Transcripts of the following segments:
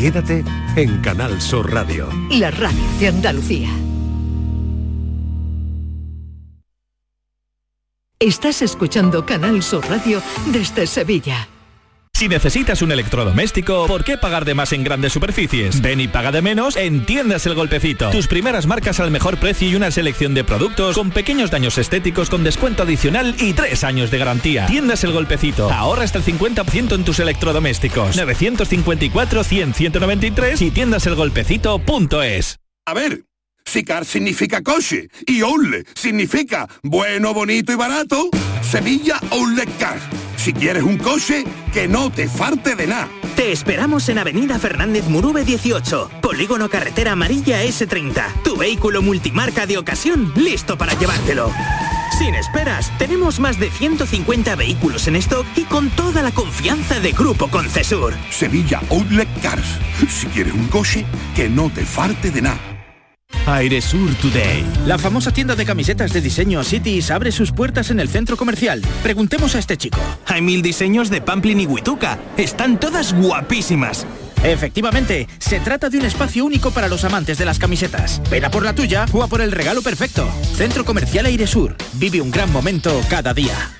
Quédate en Canal Sur Radio. La radio de Andalucía. Estás escuchando Canal Sur Radio desde Sevilla. Si necesitas un electrodoméstico, ¿por qué pagar de más en grandes superficies? Ven y paga de menos en Tiendas El Golpecito. Tus primeras marcas al mejor precio y una selección de productos con pequeños daños estéticos con descuento adicional y tres años de garantía. Tiendas El Golpecito. Ahorra hasta el 50% en tus electrodomésticos. 954-100-193 y tiendaselgolpecito.es. A ver, si car significa coche y Oule significa bueno, bonito y barato, Sevilla Outlet Car. Si quieres un coche, que no te falte de nada. Te esperamos en Avenida Fernández Murube 18, Polígono Carretera Amarilla S30. Tu vehículo multimarca de ocasión listo para llevártelo. Sin esperas, tenemos más de 150 vehículos en stock y con toda la confianza de Grupo Concesur. Sevilla Outlet Cars. Si quieres un coche, que no te falte de nada. Airesur Today. La famosa tienda de camisetas de diseño Cities abre sus puertas en el centro comercial. Preguntemos a este chico. Hay mil diseños de Pamplin y Huituca. Están todas guapísimas. Efectivamente, se trata de un espacio único para los amantes de las camisetas. Ven a por la tuya o a por el regalo perfecto. Centro Comercial Airesur. Vive un gran momento cada día.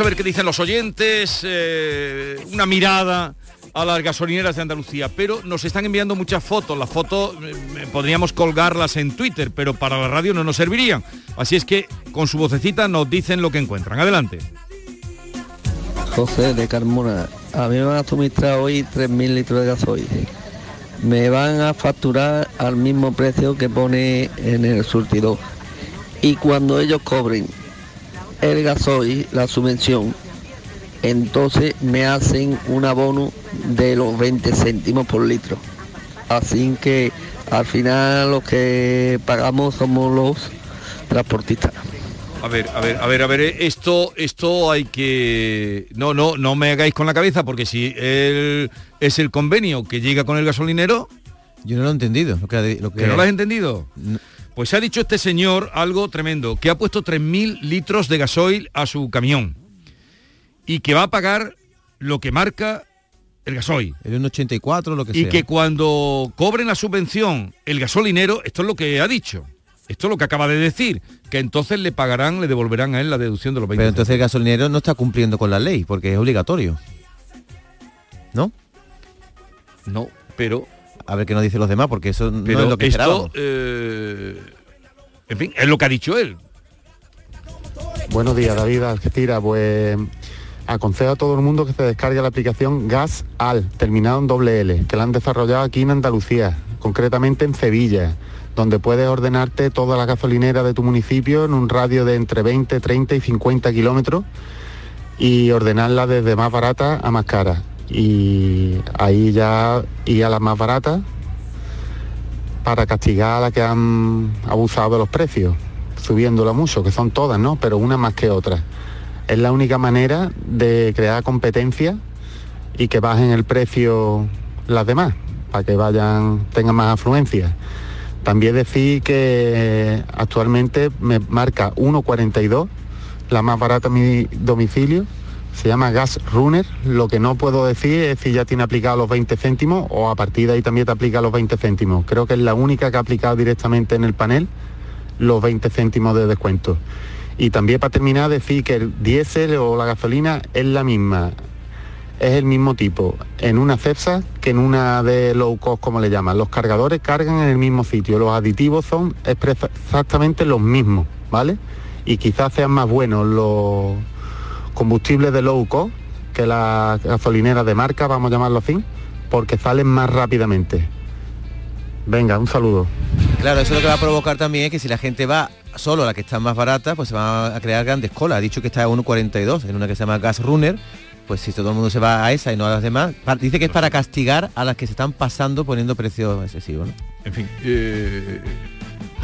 A ver qué dicen los oyentes, eh, una mirada a las gasolineras de Andalucía, pero nos están enviando muchas fotos, las fotos eh, podríamos colgarlas en Twitter, pero para la radio no nos servirían, así es que con su vocecita nos dicen lo que encuentran. Adelante. José de Carmona, a mí me van a suministrar hoy 3.000 litros de gasoil. Me van a facturar al mismo precio que pone en el surtidor. Y cuando ellos cobren el gasoil, la subvención, entonces me hacen un abono de los 20 céntimos por litro. Así que al final los que pagamos somos los transportistas. A ver, a ver, a ver, a ver, eh, esto, esto hay que... No, no, no me hagáis con la cabeza, porque si él es el convenio que llega con el gasolinero... Yo no lo he entendido. Lo que, lo que- ¿Que no lo has entendido? Pues ha dicho este señor algo tremendo, que ha puesto 3.000 litros de gasoil a su camión y que va a pagar lo que marca el gasoil. El 1,84, lo que Y sea. que cuando cobren la subvención el gasolinero, esto es lo que ha dicho, esto es lo que acaba de decir, que entonces le pagarán, le devolverán a él la deducción de los 20 Pero entonces el gasolinero no está cumpliendo con la ley, porque es obligatorio. ¿No? No, pero... A ver qué nos dicen los demás, porque eso no es lo que esto, esperábamos. eh, en fin, es lo que ha dicho él. Buenos días, David Algeciras. Pues aconsejo a todo el mundo que se descargue la aplicación Gas Al, terminado en doble L, que la han desarrollado aquí en Andalucía, concretamente en Sevilla, donde puedes ordenarte toda la gasolinera de tu municipio en un radio de entre 20, 30 y 50 kilómetros y ordenarla desde más barata a más cara. Y ahí ya ir a las más baratas para castigar a la que han abusado de los precios, subiéndola mucho, que son todas, ¿no? Pero una más que otra. Es la única manera de crear competencia y que bajen el precio las demás, para que vayan, tengan más afluencia. También decir que actualmente me marca 1,42, la más barata mi domicilio, se llama Gas Runner. Lo que no puedo decir es si ya tiene aplicado los 20 céntimos o a partir de ahí también te aplica los 20 céntimos. Creo que es la única que ha aplicado directamente en el panel los 20 céntimos de descuento. Y también para terminar decir que el diésel o la gasolina es la misma, es el mismo tipo en una CEPSA que en una de low cost como le llaman. Los cargadores cargan en el mismo sitio, los aditivos son exactamente los mismos, ¿vale? Y quizás sean más buenos los combustibles de low cost que las gasolineras de marca, vamos a llamarlo así, porque salen más rápidamente. Venga, un saludo. Claro, eso lo que va a provocar también es que si la gente va solo a la que está más barata, pues se van a crear grandes colas. Ha dicho que está a 1,42 en una que se llama Gas Runner. Pues si todo el mundo se va a esa y no a las demás, dice que es para castigar a las que se están pasando poniendo precios excesivos. ¿no? En fin, eh,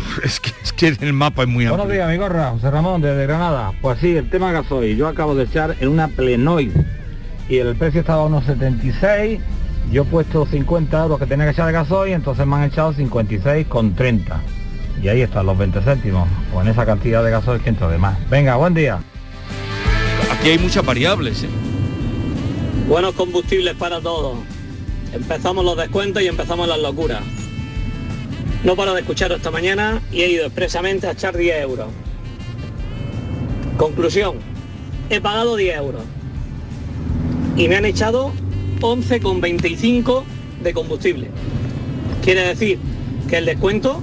es, que, es que el mapa es muy Buenos amplio. días, mi gorra, José Ramón, desde Granada. Pues sí, el tema gasoil. Yo acabo de echar en una Plenoid y el precio estaba a unos 76. Yo he puesto 50 euros que tenía que echar de gasoil, entonces me han echado 56 con 30. Y ahí están los 20 céntimos, en esa cantidad de gasoil que entra de más. Venga, buen día. Aquí hay muchas variables. ¿eh? Buenos combustibles para todos. Empezamos los descuentos y empezamos las locuras. No paro de escucharos esta mañana y he ido expresamente a echar 10 euros. Conclusión, he pagado 10 euros y me han echado 11,25 de combustible. Quiere decir que el descuento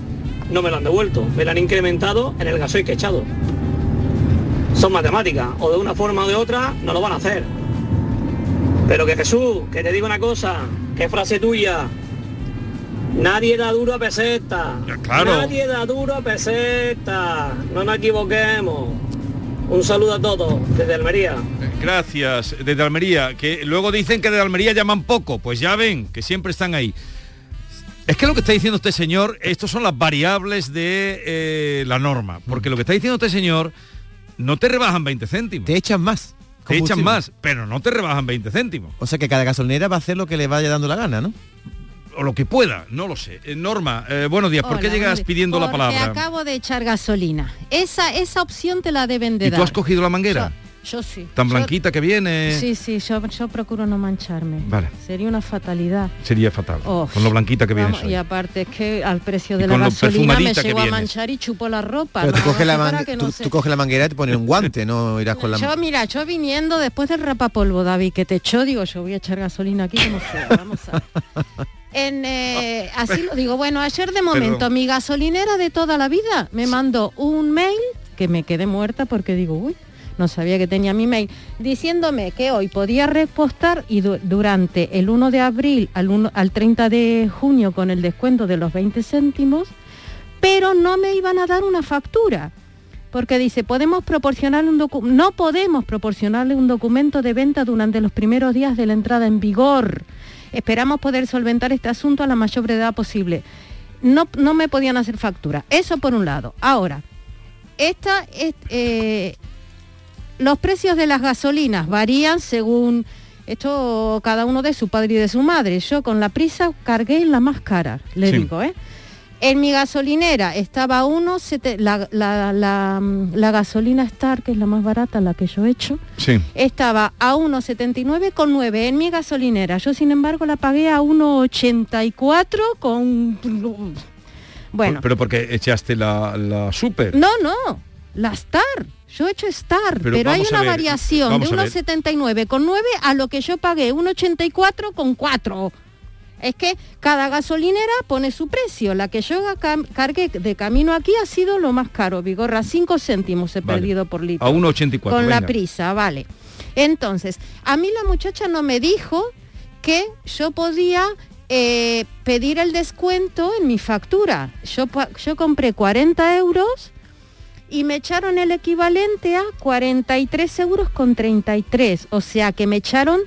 no me lo han devuelto, me lo han incrementado en el gasoil que he echado. Son matemáticas, o de una forma o de otra no lo van a hacer. Pero que Jesús, que te digo una cosa, que frase tuya. Nadie da duro a peseta. claro. Nadie da duro a peseta. No nos equivoquemos. Un saludo a todos desde Almería. Gracias, desde Almería, que luego dicen que de Almería llaman poco, pues ya ven, que siempre están ahí. Es que lo que está diciendo este señor, estos son las variables de eh, la norma, porque lo que está diciendo este señor, no te rebajan 20 céntimos. Te echan más. Te echan más, pero no te rebajan 20 céntimos. O sea que cada gasolinera va a hacer lo que le vaya dando la gana, ¿no? O lo que pueda, no lo sé. Eh, Norma, eh, buenos días, ¿por qué Hola, llegas pidiendo la palabra? acabo de echar gasolina. Esa, esa opción te la deben de ¿Y dar. tú has cogido la manguera? Yo sí. Tan Yo- blanquita que viene. Sí, sí, yo, yo procuro no mancharme. Vale. Sería una fatalidad. Sería fatal. Oh, con lo blanquita que viene. Y aparte es que al precio de Y la con lo gasolina me llevo a manchar y chupo la ropa. Pero tú no, coges, la no, que no tú, se- tú coges la manguera y te pones un guante, no irás con la Yo, mira, yo viniendo después del rapapolvo, David, que te echó, digo, yo voy a echar gasolina aquí como sea, vamos a. En, eh, así lo digo, bueno, ayer de momento Perdón. mi gasolinera de toda la vida me mandó un mail que me quedé muerta porque digo, uy, no sabía que tenía mi mail, diciéndome que hoy podía repostar y du- durante el 1 de abril al, 1 al 30 de junio con el descuento de los 20 céntimos, pero no me iban a dar una factura. Porque dice, podemos proporcionarle un docu- no podemos proporcionarle un documento de venta durante los primeros días de la entrada en vigor. Esperamos poder solventar este asunto a la mayor brevedad posible. No, no me podían hacer factura. Eso por un lado. Ahora, esta es, eh, los precios de las gasolinas varían según esto cada uno de su padre y de su madre. Yo con la prisa cargué en la más cara, le Sí. digo, ¿eh? En mi gasolinera estaba a uno, sete- la, la- la, mm, la gasolina Star, que es la más barata, la que yo he hecho, Sí. estaba a 1,79,9 en mi gasolinera. Yo, sin embargo, la pagué a 1,84 con... Bueno, Pero porque echaste la, la super. no, no, la Star. Yo he hecho Star, Pero pero, hay una ver, variación de vamos a ver. 1,79 con 9 a lo que yo pagué, 1,84 con 4. Es que cada gasolinera pone su precio. La que yo cargué de camino aquí ha sido lo más caro, Vigorra, 5 céntimos he Vale. perdido por litro. A 1,84. Con la prisa, vale. Entonces, a mí la muchacha no me dijo que yo podía eh, pedir el descuento en mi factura. Yo, yo compré 40 euros y me echaron el equivalente a 43 euros con 33. O sea que me echaron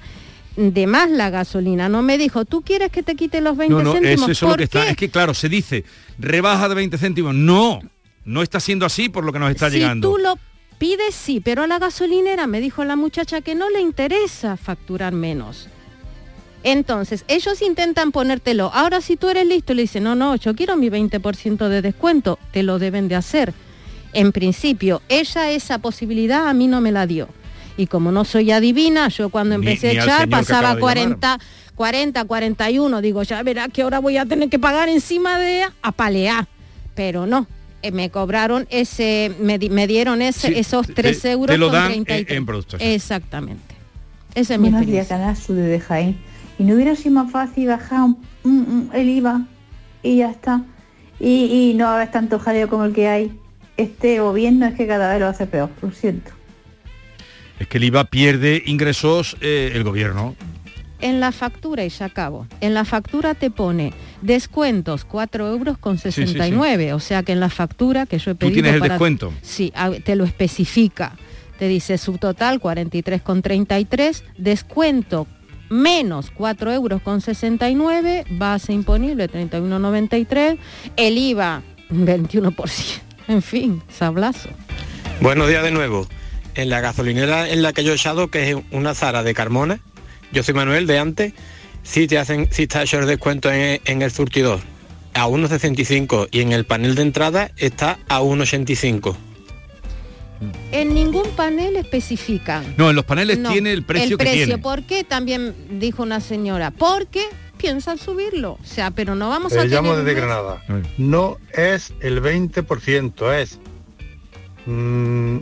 de más la gasolina. No me dijo, ¿tú quieres que te quite los 20 No, no, céntimos? eso, eso es lo ¿Por que está. Es que claro, se dice rebaja de 20 céntimos. No, no está siendo así por lo que nos está si llegando. tú lo pides, sí, pero a la gasolinera me dijo la muchacha que no le interesa facturar menos. Entonces, ellos intentan ponértelo. Ahora, si tú eres listo, le dicen, no, no, yo quiero mi 20% de descuento, te lo deben de hacer. En principio, ella esa posibilidad a mí no me la dio. Y como no soy adivina, yo cuando empecé ni a echar pasaba de 40, 40, 41. Digo, ya verá que ahora voy a tener que pagar encima de a palear. Pero no, eh, me cobraron ese, me, di- me dieron ese, Sí, esos te- 3 te euros lo con dan en- 33. en productos. Exactamente. Esa es mi Buenos días, Sur de Jaén. ¿Y no hubiera sido más fácil bajar un- un- un- el IVA y ya está? Y, y no haber tanto jaleo como el que hay. Este gobierno es que cada vez lo hace peor, lo siento. Es que el IVA pierde ingresos eh, el gobierno. En la factura, y ya acabo, en la factura te pone descuentos 4 euros con sí, sí. 69. O sea que en la factura que yo he Tú pedido... tienes el para- descuento. Sí, te lo especifica. Te dice subtotal 43,33, descuento menos 4 euros con 69, base imponible 31,93, el IVA 21%. En fin, sablazo. Buenos días de nuevo. En la gasolinera en la que yo he echado, que es una Zara de Carmona, yo soy Manuel de antes, sí te hacen, sí está hecho el descuento en, en el surtidor a 1,65 y en el panel de entrada está a 1,85. En ningún panel especifican. No, en los paneles No, tiene el precio el que precio, tiene. ¿por qué? También dijo una señora, porque piensan subirlo. O sea, pero no vamos a Te llamo desde Granada. No es el 20%, es mm,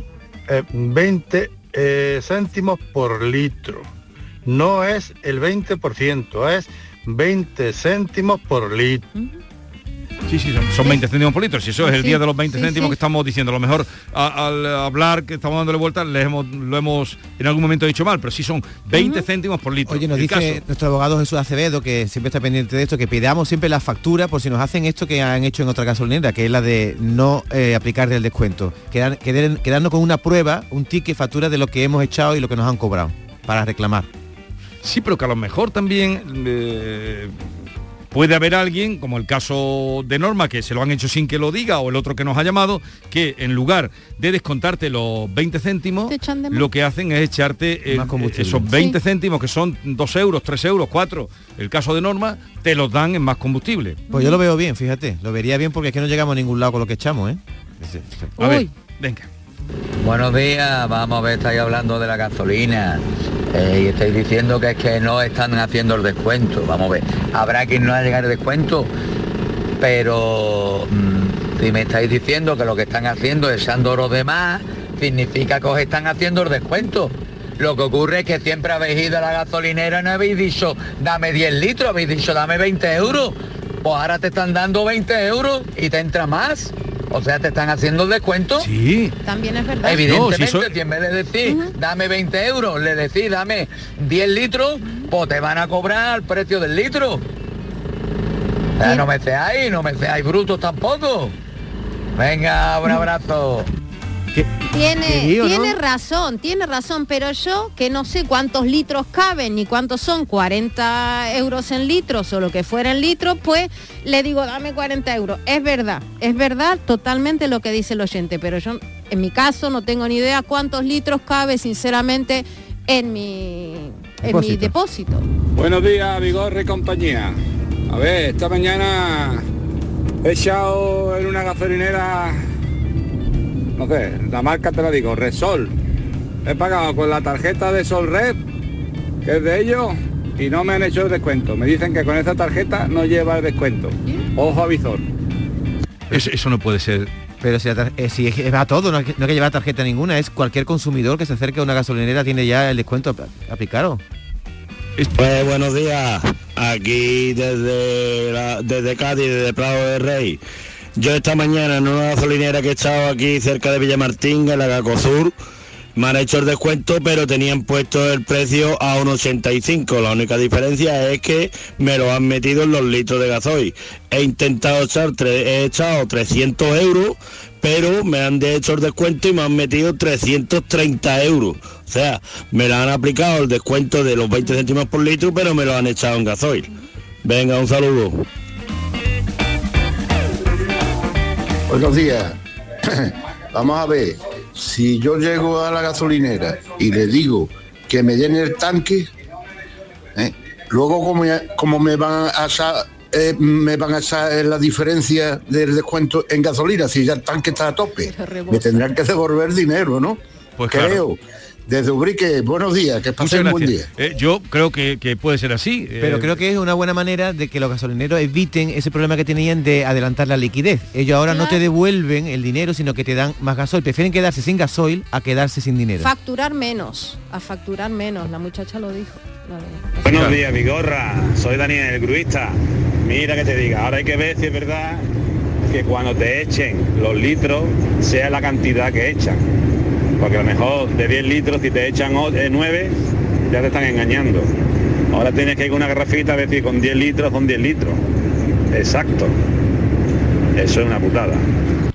eh, 20 eh, céntimos por litro. No es el 20%, es 20 céntimos por litro. Sí, sí, son, son 20 céntimos por litro. Si eso es el Sí, día de los 20 sí, céntimos sí. que estamos diciendo. A lo mejor a- al hablar que estamos dándole vueltas le hemos, lo hemos en algún momento dicho mal, pero sí son 20 céntimos por litro. Oye, nos El dice caso- nuestro abogado Jesús Acevedo, que siempre está pendiente de esto, que pidamos siempre la factura por si nos hacen esto que han hecho en otra gasolinera, que es la de no eh, aplicar el descuento. Quedar- quedar- quedarnos con una prueba, un ticket, factura de lo que hemos echado y lo que nos han cobrado, para reclamar. Sí, pero que a lo mejor también eh, puede haber alguien, como el caso de Norma, que se lo han hecho sin que lo diga, o el otro que nos ha llamado, que en lugar de descontarte los 20 céntimos, lo que hacen es echarte el- esos 20 Sí. céntimos, que son 2 euros, 3 euros, 4, el caso de Norma, te los dan en más combustible. Pues yo lo veo bien, fíjate, lo vería bien porque es que no llegamos a ningún lado con lo que echamos, ¿eh? A ver, venga. Buenos días, vamos a ver, estáis hablando de la gasolina eh, y estáis diciendo que es que no están haciendo el descuento. Vamos a ver, habrá quien no ha llegado el descuento, pero mm, si me estáis diciendo que lo que están haciendo es echando oro de más, significa que os están haciendo el descuento. Lo que ocurre es que siempre habéis ido a la gasolinera y no habéis dicho dame 10 litros, habéis dicho dame 20 euros. Pues ahora te están dando 20 euros y te entra más. O sea, te están haciendo el descuento. Sí. También es verdad. Evidentemente, si en vez de decir, dame 20 euros, le decís, dame 10 litros, pues te van a cobrar el precio del litro. O sea, no me seáis, no me seáis brutos tampoco. Venga, un abrazo. Tiene, Qué lío, ¿no? tiene razón, tiene razón, pero yo que no sé cuántos litros caben ni cuántos son 40 euros en litros o lo que fuera en litros, pues le digo, dame 40 euros. Es verdad, es verdad totalmente lo que dice el oyente, pero yo en mi caso no tengo ni idea cuántos litros cabe sinceramente en mi, en mi depósito. Buenos días, Vigorre y compañía. A ver, esta mañana he echado en una gasolinera, no sé, la marca te la digo, Resol. He pagado con la tarjeta de Sol Red, que es de ellos, y no me han hecho el descuento. Me dicen que con esa tarjeta no lleva el descuento. Ojo avisor. Eso, eso no puede ser. Pero si, eh, si es que va a todo, no hay, que, no hay que llevar tarjeta ninguna, es cualquier consumidor que se acerque a una gasolinera tiene ya el descuento apl- aplicado. Pues buenos días, aquí desde, la- desde Cádiz, desde Prado de Rey. Yo esta mañana en una gasolinera que he estado aquí cerca de Villamartín, en la Gacosur, Me han hecho el descuento, pero tenían puesto el precio a 1,85. La única diferencia es que me lo han metido en los litros de gasoil. He intentado echar, he echado 300 euros, pero me han hecho el descuento y me han metido 330 euros. O sea, me lo han aplicado el descuento de los 20 céntimos por litro, pero me lo han echado en gasoil. Venga, un saludo. Buenos días. Vamos a ver, si yo llego a la gasolinera y le digo que me llene el tanque, ¿eh? luego como, como me van a sa- eh, me van a la diferencia del descuento en gasolina si ya el tanque está a tope. Me tendrán que devolver dinero, ¿no? Pues Creo. Desde Ubrique, buenos días, que pasen buen día. Eh, yo creo que, que puede ser así. Pero eh, creo que es una buena manera de que los gasolineros eviten ese problema que tenían de adelantar la liquidez. Ellos ahora no te devuelven el dinero, sino que te dan más gasoil. Prefieren quedarse sin gasoil a quedarse sin dinero. Facturar menos, a facturar menos, la muchacha lo dijo. Buenos días, Vigorra. Soy Daniel, el gruista. Mira que te diga, ahora hay que ver si es verdad que cuando te echen los litros sea la cantidad que echan. Porque a lo mejor de 10 litros, si te echan 9, ya te están engañando. Ahora tienes que ir con una garrafita a ver si con 10 litros son 10 litros. Exacto. Eso es una putada.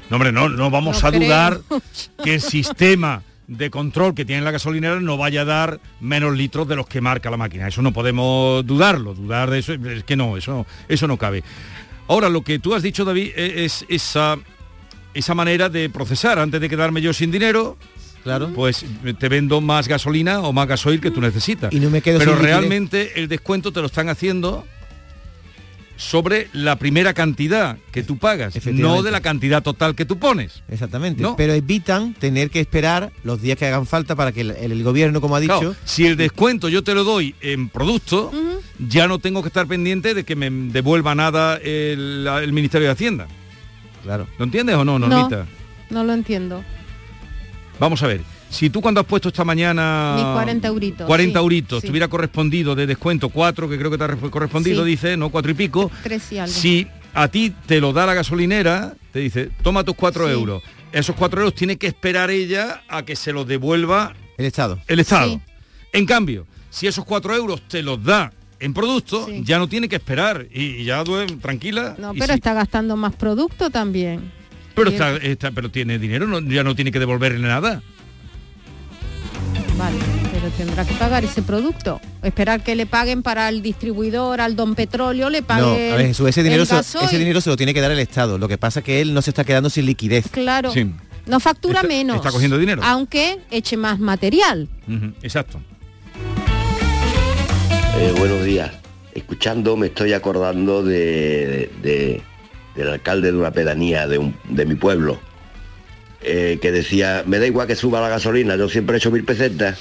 No, hombre, no, no vamos No a creo. dudar que el sistema de control que tiene la gasolinera no vaya a dar menos litros de los que marca la máquina. Eso no podemos dudarlo, dudar de eso, es que no, eso, eso no cabe. Ahora, lo que tú has dicho, David, e- es esa, esa manera de procesar. Antes de quedarme yo sin dinero, claro. pues te vendo más gasolina o más gasoil que tú necesitas. Y no me quedo Pero sin liquidez. realmente el descuento te lo están haciendo sobre la primera cantidad que tú pagas, no de la cantidad total que tú pones. Exactamente. ¿No? Pero evitan tener que esperar los días que hagan falta para que el, el gobierno, como ha dicho, Claro, si el descuento yo te lo doy en producto, ya no tengo que estar pendiente de que me devuelva nada el, Ministerio de Hacienda. Claro. ¿Lo entiendes o no, No. Normita? No lo entiendo. Vamos a ver. Si tú cuando has puesto esta mañana Mis 40 euritos. 40 sí, euritos, sí. te hubiera correspondido de descuento 4, que creo que te ha re- correspondido, Sí. dice, ¿no? Cuatro y pico. Tres y algo. Si a ti te lo da la gasolinera, te dice, toma tus 4 Sí. euros. Esos 4 euros tiene que esperar ella a que se los devuelva el Estado. el Estado. Sí. En cambio, si esos 4 euros te los da en producto, ya no tiene que esperar y, y ya duerme tranquila. No, pero sí. está gastando más producto también. Pero, está, está- pero tiene dinero, no- ya no tiene que devolverle nada. Vale, pero tendrá que pagar ese producto. Esperar que le paguen para el distribuidor, al don petróleo, le No, pague a ver, Jesús, ese dinero, el se, ese dinero se lo tiene que dar el Estado. Lo que pasa es que él no se está quedando sin liquidez. Claro. No factura Está- menos. está cogiendo dinero. Aunque eche más material. Exacto. Eh, buenos días. Escuchando me estoy acordando de, de- del alcalde de una pedanía de, un- de mi pueblo, eh, que decía, me da igual que suba la gasolina, yo siempre he hecho mil pesetas.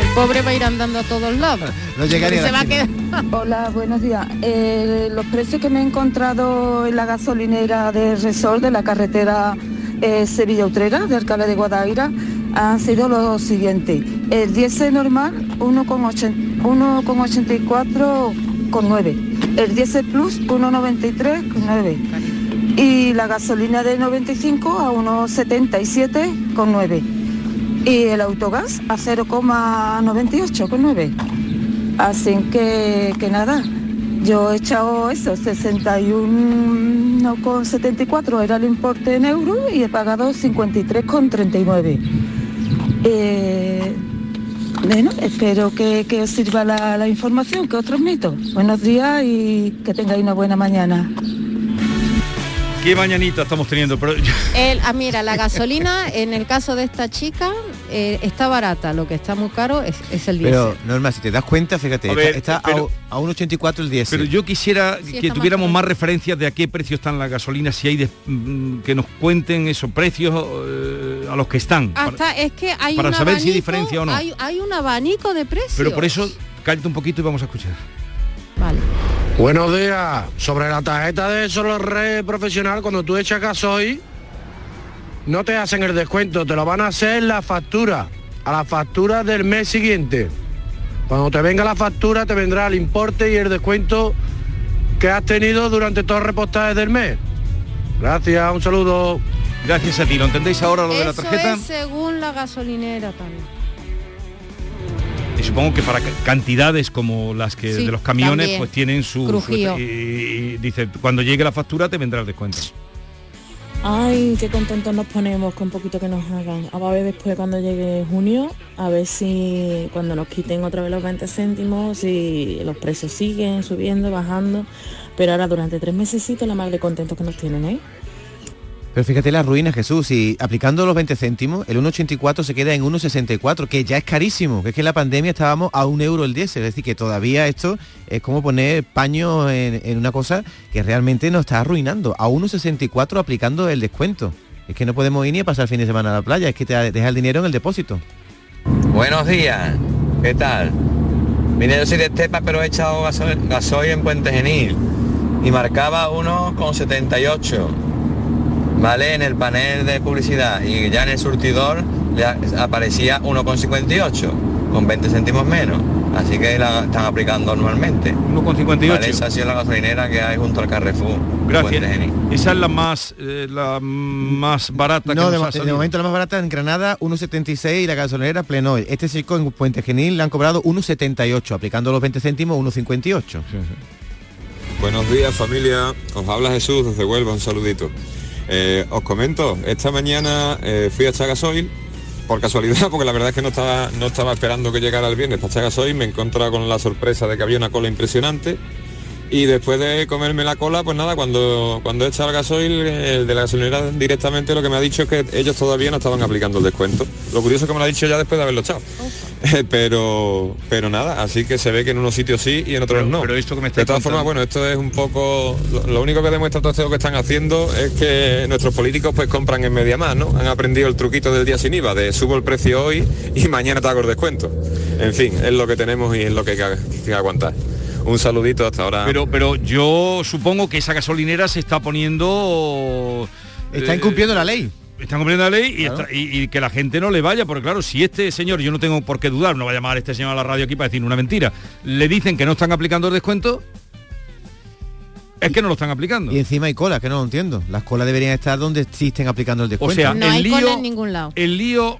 El pobre va a ir andando a todos lados. No llegaría Y se a la va a quedar. Hola, buenos días. Eh, los precios que me he encontrado en la gasolinera de Resol de la carretera eh, Sevilla-Utrera, de Alcalá de Guadaira, han sido los siguientes. El diésel normal, 1,80 1,84,9. El diésel plus, 1,93,9. Y la gasolina de 95 a 1,77,9. Y el autogás a 0,98,9. Así que, que nada, yo he echado eso, 61,74 era el importe en euros y he pagado 53,39. Eh, bueno, espero que, que os sirva la, la información, que os transmito. Buenos días y que tengáis una buena mañana. Qué mañanita estamos teniendo, pero El, ah, mira, la gasolina, en el caso de esta chica, eh, está barata. Lo que está muy caro es, es el diésel. Pero, Norma, si te das cuenta, fíjate, A está, ver, está pero- a, a 1,84 el diésel. Pero yo quisiera Sí, que más tuviéramos más referencias de a qué precio están las gasolinas, si hay de- mm, que nos cuenten esos precios eh, a los que están. Para- Hasta es que hay para un saber si hay abanico- diferencia o no. Hay, hay un abanico de precios. Pero por eso, cállate un poquito y vamos a escuchar. Buenos días. Sobre la tarjeta de solo red profesional, cuando tú echas gasoil, no te hacen el descuento, te lo van a hacer la factura, a la factura del mes siguiente. Cuando te venga la factura te vendrá el importe y el descuento que has tenido durante todos los repostajes del mes. Gracias, un saludo. Gracias a ti. ¿Lo entendéis ahora lo de la tarjeta? es según la gasolinera también. Y supongo que para ca- cantidades como las que Sí, de los camiones también. pues tienen su, su- y dice cuando llegue la factura te vendrá el descuento. Ay, qué contentos nos ponemos con poquito que nos hagan. A ver después cuando llegue junio, a ver si cuando nos quiten otra vez los 20 céntimos, si los precios siguen subiendo, bajando. Pero ahora durante tres mesecitos la madre contentos que nos tienen, ¿eh? Pero fíjate las ruinas, Jesús, y aplicando los 20 céntimos, el 1,84 se queda en 1,64, que ya es carísimo, que es que en la pandemia estábamos a un euro el diésel, es decir, que todavía esto es como poner paño en, una cosa que realmente nos está arruinando, a 1,64 aplicando el descuento. Es que no podemos ir ni a pasar el fin de semana a la playa, es que te deja el dinero en el depósito. Buenos días, ¿qué tal? Vine yo soy de Estepa, pero he echado gasoil en Puente Genil y marcaba 1,78, ¿vale? En el panel de publicidad y ya en el surtidor le aparecía 1,58, con 20 céntimos menos. Así que la están aplicando normalmente. 1,58. Vale, esa ha sido la gasolinera que hay junto al Carrefour. Gracias. Puente Genil. Esa es la más eh, la más barata No, que de, nos de salido. momento la más barata en Granada 1,76 y la gasolinera Plenoy. Este chico en Puente Genil le han cobrado 1,78, aplicando los 20 céntimos 1,58. Buenos días familia, os habla Jesús desde Huelva, un saludito. Eh, os comento, esta mañana eh, fui a echar gasoil, por casualidad, porque la verdad es que no estaba, no estaba esperando que llegara el viernes para echar gasoil, me he encontrado con la sorpresa de que había una cola impresionante y después de comerme la cola, pues nada, cuando, cuando he echado el gasoil, el de la gasolinera directamente lo que me ha dicho es que ellos todavía no estaban aplicando el descuento. Lo curioso es que me lo ha dicho ya después de haberlo echado. pero pero nada, así que se ve que en unos sitios sí y en otros no. pero esto que me de estáis todas formas, bueno, esto es un poco lo, lo único que demuestra todo esto que están haciendo es que nuestros políticos pues compran en media más, ¿no? Han aprendido el truquito del día sin IVA, de subo el precio hoy y mañana te hago el descuento. En fin, es lo que tenemos y es lo que hay que, que aguantar. Un saludito hasta ahora. Pero pero yo supongo que esa gasolinera se está poniendo Está eh, incumpliendo la ley. Está incumpliendo la ley y, está- y- y que la gente no le vaya, porque claro, si este señor, yo no tengo por qué dudar, no va a llamar este señor a la radio aquí para decir una mentira, le dicen que no están aplicando el descuento, es que no lo están aplicando. Y encima hay colas, que no lo entiendo. Las colas deberían estar donde existen aplicando el O descuento. sea, No el hay lío, cola en ningún lado. el lío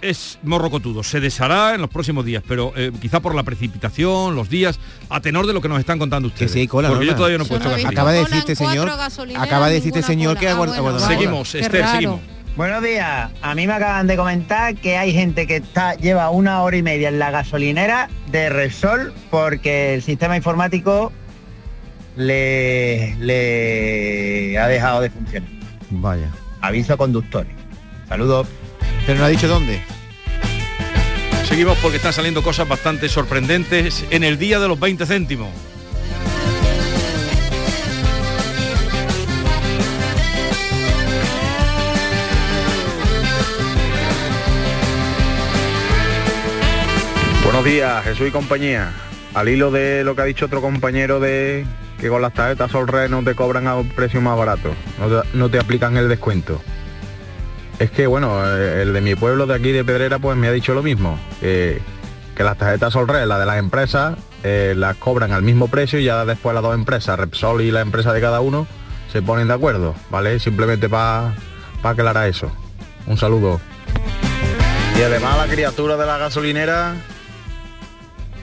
es morrocotudo, se deshará en los próximos días, pero eh, quizá por la precipitación, los días, a tenor de lo que nos están contando ustedes. sí hay cola, porque yo todavía no he puesto no. Acaba de decirte, señor, acaba de decirte, señor, que aguarda- Seguimos, Esther, seguimos. Buenos días. A mí me acaban de comentar que hay gente que está lleva una hora y media en la gasolinera de Repsol porque el sistema informático le, le ha dejado de funcionar. Vaya. Aviso a conductores. Saludos. Pero no ha dicho dónde. Seguimos porque están saliendo cosas bastante sorprendentes en el día de los 20 céntimos. Buenos días, Jesús y compañía. Al hilo de lo que ha dicho otro compañero de que con las tarjetas Solred no te cobran a un precio más barato, no te, no te aplican el descuento. Es que bueno, eh, el de mi pueblo de aquí de Pedrera pues me ha dicho lo mismo, que, que las tarjetas Solred, las de las empresas, eh, las cobran al mismo precio y ya después las dos empresas, Repsol y la empresa de cada uno, se ponen de acuerdo, ¿vale? Simplemente para aclarar eso. Un saludo. Y además la criatura de la gasolinera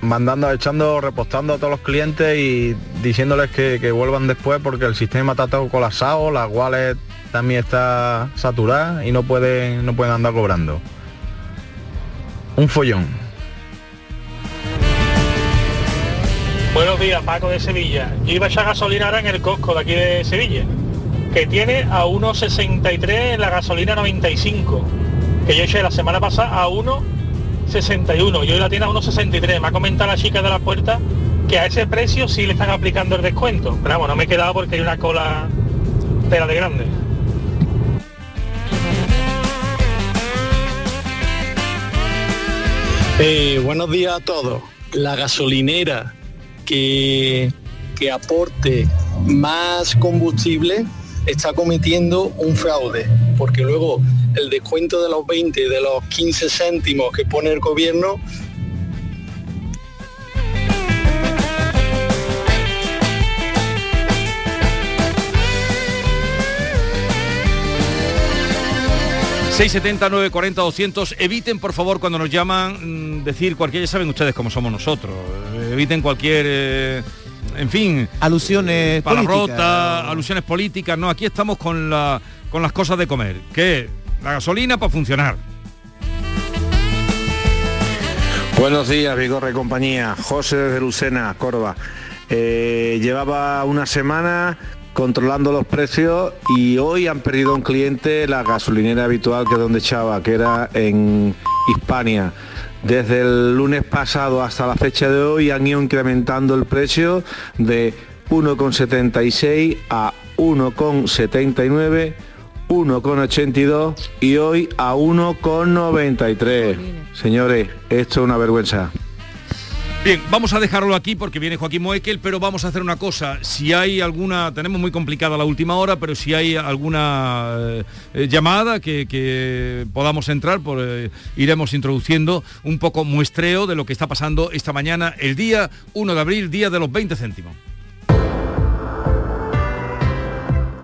mandando, echando, repostando a todos los clientes y diciéndoles que, vuelvan después porque el sistema está todo colapsado, las wallet también está saturada y no pueden, no pueden andar cobrando. Un follón. Buenos días, Paco de Sevilla. Yo iba a echar gasolina ahora en el Costco de aquí de Sevilla, que tiene a 1,63 la gasolina 95, que yo eché la semana pasada a 1,61 y hoy la tiene a 1,63. Me ha comentado la chica de la puerta que a ese precio sí le están aplicando el descuento. Pero vamos, no me he quedado porque hay una cola tela de grande. Eh, buenos días a todos. La gasolinera que, que aporte más combustible está cometiendo un fraude, porque luego el descuento de los 20, de los 15 céntimos que pone el gobierno, 670 940 200 eviten por favor cuando nos llaman mm, decir cualquier ya saben ustedes cómo somos nosotros eh, eviten cualquier eh, en fin alusiones palabrota políticas. alusiones políticas no aquí estamos con la con las cosas de comer que la gasolina para funcionar Buenos días, Vigorre compañía. José de Lucena, Córdoba. Eh, llevaba una semana controlando los precios y hoy han perdido un cliente la gasolinera habitual que es donde echaba, que era en Hispania. Desde el lunes pasado hasta la fecha de hoy han ido incrementando el precio de 1,76 a 1,79 1,82 y hoy a 1,93. Señores, esto es una vergüenza. Bien, vamos a dejarlo aquí porque viene Joaquín Moekel, pero vamos a hacer una cosa. Si hay alguna, tenemos muy complicada la última hora, pero si hay alguna eh, eh, llamada que, podamos entrar, por, eh, iremos introduciendo un poco muestreo de lo que está pasando esta mañana, el día 1 de abril, día de los 20 céntimos.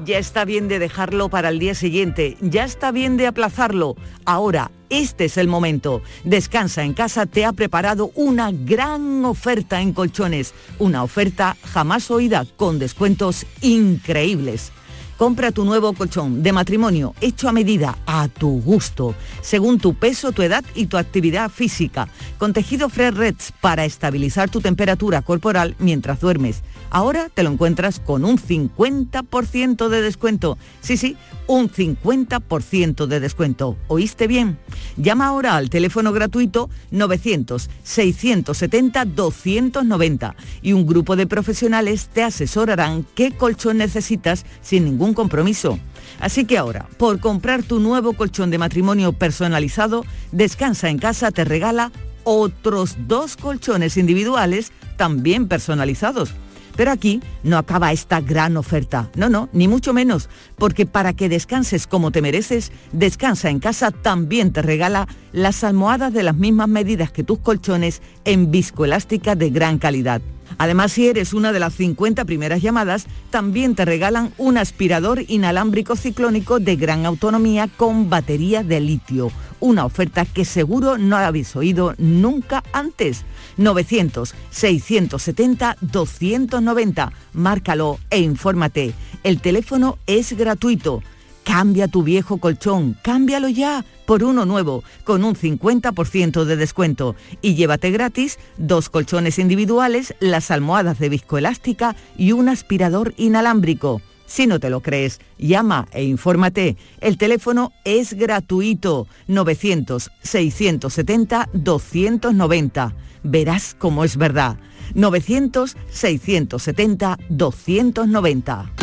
Ya está bien de dejarlo para el día siguiente, ya está bien de aplazarlo. Ahora, este es el momento. Descansa en casa te ha preparado una gran oferta en colchones, una oferta jamás oída con descuentos increíbles. Compra tu nuevo colchón de matrimonio hecho a medida, a tu gusto, según tu peso, tu edad y tu actividad física, con tejido Fresh Reds para estabilizar tu temperatura corporal mientras duermes. Ahora te lo encuentras con un 50% de descuento. Sí, sí, un 50% de descuento. ¿Oíste bien? Llama ahora al teléfono gratuito 900-670-290 y un grupo de profesionales te asesorarán qué colchón necesitas sin ningún compromiso. Así que ahora, por comprar tu nuevo colchón de matrimonio personalizado, Descansa en casa te regala otros dos colchones individuales también personalizados. Pero aquí no acaba esta gran oferta. No, no, ni mucho menos, porque para que descanses como te mereces, Descansa en casa también te regala las almohadas de las mismas medidas que tus colchones en viscoelástica de gran calidad. Además, si eres una de las 50 primeras llamadas, también te regalan un aspirador inalámbrico ciclónico de gran autonomía con batería de litio. Una oferta que seguro no habéis oído nunca antes. 900-670-290. Márcalo e infórmate. El teléfono es gratuito. Cambia tu viejo colchón, cámbialo ya por uno nuevo, con un 50% de descuento. Y llévate gratis dos colchones individuales, las almohadas de viscoelástica y un aspirador inalámbrico. Si no te lo crees, llama e infórmate. El teléfono es gratuito. 900-670-290. Verás cómo es verdad. 900-670-290.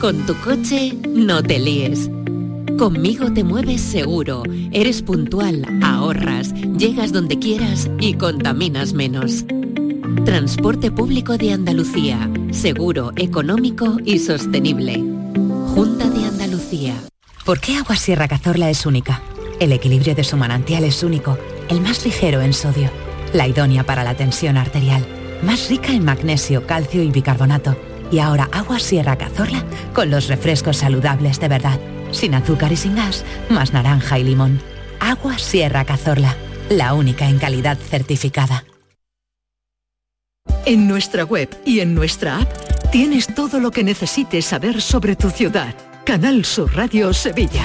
Con tu coche no te líes. Conmigo te mueves seguro, eres puntual, ahorras, llegas donde quieras y contaminas menos. Transporte público de Andalucía, seguro, económico y sostenible. Junta de Andalucía. ¿Por qué Agua Sierra Cazorla es única? El equilibrio de su manantial es único, el más ligero en sodio, la idónea para la tensión arterial, más rica en magnesio, calcio y bicarbonato. Y ahora Agua Sierra Cazorla con los refrescos saludables de verdad, sin azúcar y sin gas, más naranja y limón. Agua Sierra Cazorla, la única en calidad certificada. En nuestra web y en nuestra app tienes todo lo que necesites saber sobre tu ciudad. Canal Sur Radio Sevilla.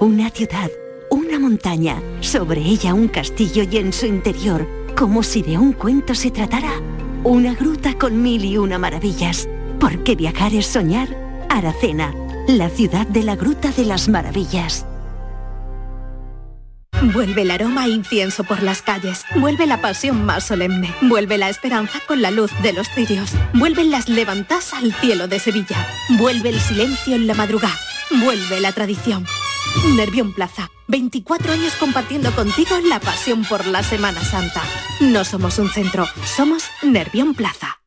una ciudad, una montaña, sobre ella un castillo y en su interior, como si de un cuento se tratara, una gruta con mil y una maravillas. Porque viajar es soñar. Aracena, la ciudad de la Gruta de las Maravillas. Vuelve el aroma a incienso por las calles. Vuelve la pasión más solemne. Vuelve la esperanza con la luz de los cirios. Vuelven las levantas al cielo de Sevilla. Vuelve el silencio en la madrugada. Vuelve la tradición. Nervión Plaza. 24 años compartiendo contigo la pasión por la Semana Santa. No somos un centro, somos Nervión Plaza.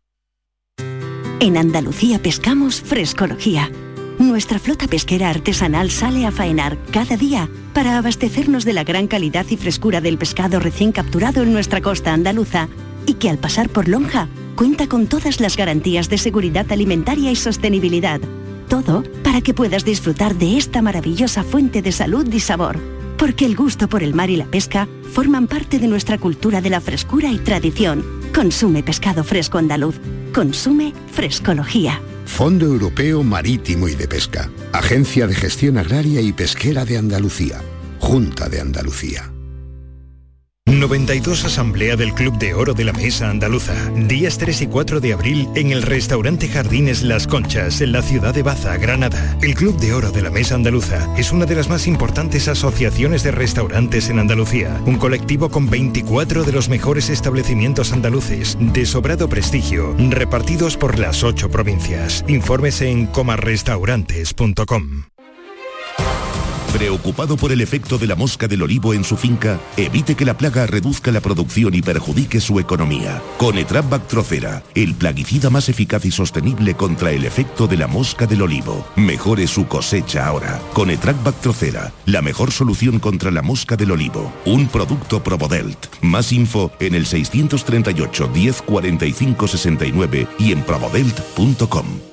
En Andalucía pescamos frescología. Nuestra flota pesquera artesanal sale a faenar cada día para abastecernos de la gran calidad y frescura del pescado recién capturado en nuestra costa andaluza y que al pasar por Lonja cuenta con todas las garantías de seguridad alimentaria y sostenibilidad. Todo para que puedas disfrutar de esta maravillosa fuente de salud y sabor. Porque el gusto por el mar y la pesca forman parte de nuestra cultura de la frescura y tradición. Consume pescado fresco andaluz. Consume frescología. Fondo Europeo Marítimo y de Pesca. Agencia de Gestión Agraria y Pesquera de Andalucía. Junta de Andalucía. 92 Asamblea del Club de Oro de la Mesa Andaluza. Días 3 y 4 de abril en el restaurante Jardines Las Conchas, en la ciudad de Baza, Granada. El Club de Oro de la Mesa Andaluza es una de las más importantes asociaciones de restaurantes en Andalucía. Un colectivo con 24 de los mejores establecimientos andaluces de sobrado prestigio, repartidos por las 8 provincias. Infórmese en comarrestaurantes.com. Preocupado por el efecto de la mosca del olivo en su finca, evite que la plaga reduzca la producción y perjudique su economía. Con Etrap Bactrocera, el plaguicida más eficaz y sostenible contra el efecto de la mosca del olivo. Mejore su cosecha ahora. Con Etrap Bactrocera, la mejor solución contra la mosca del olivo. Un producto Probodelt. Más info en el 638 10 45 69 y en probodelt.com.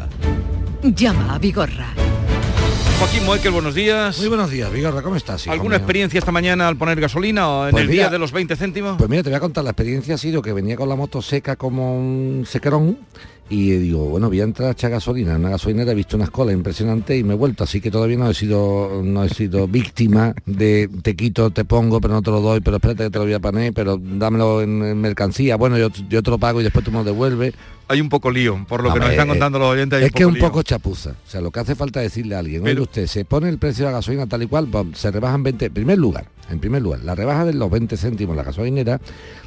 Llama a Vigorra. Joaquín Moekel, buenos días. Muy buenos días, Vigorra, ¿cómo estás? hijo ¿Alguna mío? experiencia esta mañana al poner gasolina o en Pues el mira, día de los 20 céntimos? Pues mira, te voy a contar, la experiencia ha sido que venía con la moto seca como un sequerón y digo, bueno, voy a entrar a echar gasolina. En una gasolinera he visto unas colas impresionantes y me he vuelto, así que todavía no he sido no he sido víctima de te quito, te pongo, pero no te lo doy, pero espérate que te lo voy a poner, pero dámelo en, en mercancía. Bueno, yo, yo te lo pago y después tú me lo devuelves. Hay un poco lío, por lo que nos están contando los oyentes. hay Es que es un lío. poco chapuza. O sea, lo que hace falta decirle a alguien, oye usted, se pone el precio de la gasolina tal y cual, se rebajan 20, en primer lugar, en primer lugar, la rebaja de los 20 céntimos la gasolinera,